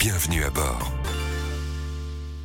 Bienvenue à bord.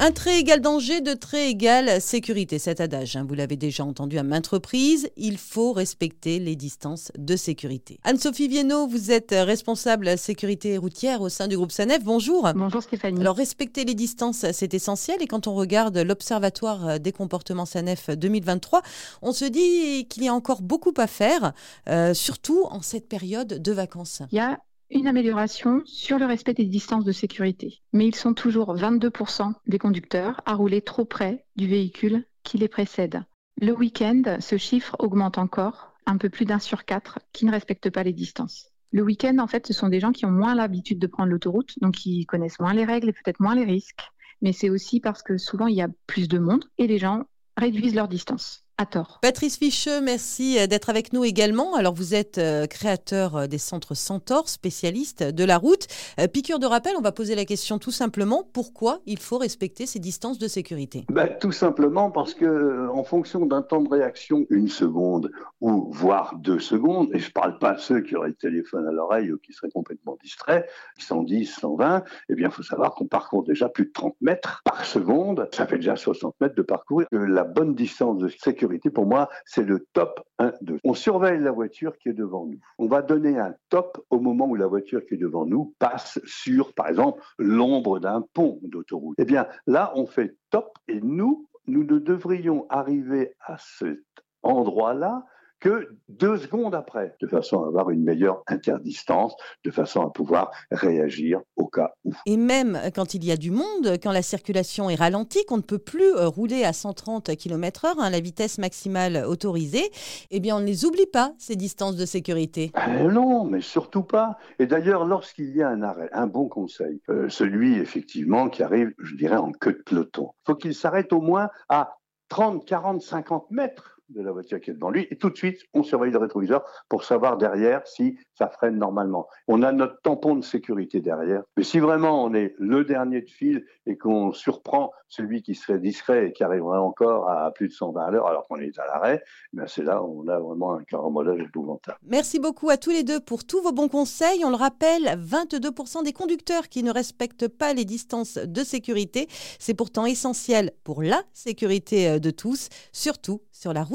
Un trait égal danger, de trait égal sécurité. Cet adage, hein, vous l'avez déjà entendu à maintes reprises, il faut respecter les distances de sécurité. Anne-Sophie Viennot, vous êtes responsable sécurité routière au sein du groupe SANEF. Bonjour. Bonjour Stéphanie. Alors respecter les distances, c'est essentiel et quand on regarde l'Observatoire des comportements SANEF 2023, on se dit qu'il y a encore beaucoup à faire, euh, surtout en cette période de vacances. Il y a une amélioration sur le respect des distances de sécurité. Mais ils sont toujours 22% des conducteurs à rouler trop près du véhicule qui les précède. Le week-end, ce chiffre augmente encore, un peu plus d'un sur quatre qui ne respectent pas les distances. Le week-end, en fait, ce sont des gens qui ont moins l'habitude de prendre l'autoroute, donc qui connaissent moins les règles et peut-être moins les risques. Mais c'est aussi parce que souvent il y a plus de monde et les gens réduisent leur distance à tort. Patrice Ficheux, merci euh, d'être avec nous également. Alors vous êtes euh, créateur euh, des centres Centaure, spécialiste de la route. piqûre de rappel, on va poser la question tout simplement, pourquoi il faut respecter ces distances de sécurité? Bah, Tout simplement parce que en fonction d'un temps de réaction, une seconde ou voire deux secondes, et je ne parle pas de ceux qui auraient le téléphone à l'oreille ou qui seraient complètement distraits, 110, 120, eh bien il faut savoir qu'on parcourt déjà plus de 30 mètres par seconde, ça fait déjà 60 mètres de parcours. La bonne distance de sécurité pour moi, c'est le top 1, 2. On surveille la voiture qui est devant nous. On va donner un top au moment où la voiture qui est devant nous passe sur, par exemple, l'ombre d'un pont d'autoroute. Eh bien, là, on fait top et nous, nous ne devrions arriver à cet endroit-là que deux secondes après, de façon à avoir une meilleure interdistance, de façon à pouvoir réagir au cas où. Et même quand il y a du monde, quand la circulation est ralentie, qu'on ne peut plus euh, rouler à 130 km/h, hein, la vitesse maximale autorisée, eh bien on ne les oublie pas, ces distances de sécurité. Eh non, mais surtout pas. Et d'ailleurs, lorsqu'il y a un arrêt, un bon conseil, euh, celui effectivement qui arrive, je dirais, en queue de peloton, il faut qu'il s'arrête au moins à 30, 40, 50 mètres de la voiture qui est devant lui. Et tout de suite, on surveille le rétroviseur pour savoir derrière si ça freine normalement. On a notre tampon de sécurité derrière. Mais si vraiment on est le dernier de file et qu'on surprend celui qui serait discret et qui arriverait encore à plus de 120 à l'heure alors qu'on est à l'arrêt, eh c'est là où on a vraiment un carambolage épouvantable. Merci beaucoup à tous les deux pour tous vos bons conseils. On le rappelle, 22% des conducteurs qui ne respectent pas les distances de sécurité. C'est pourtant essentiel pour la sécurité euh, de tous, surtout sur la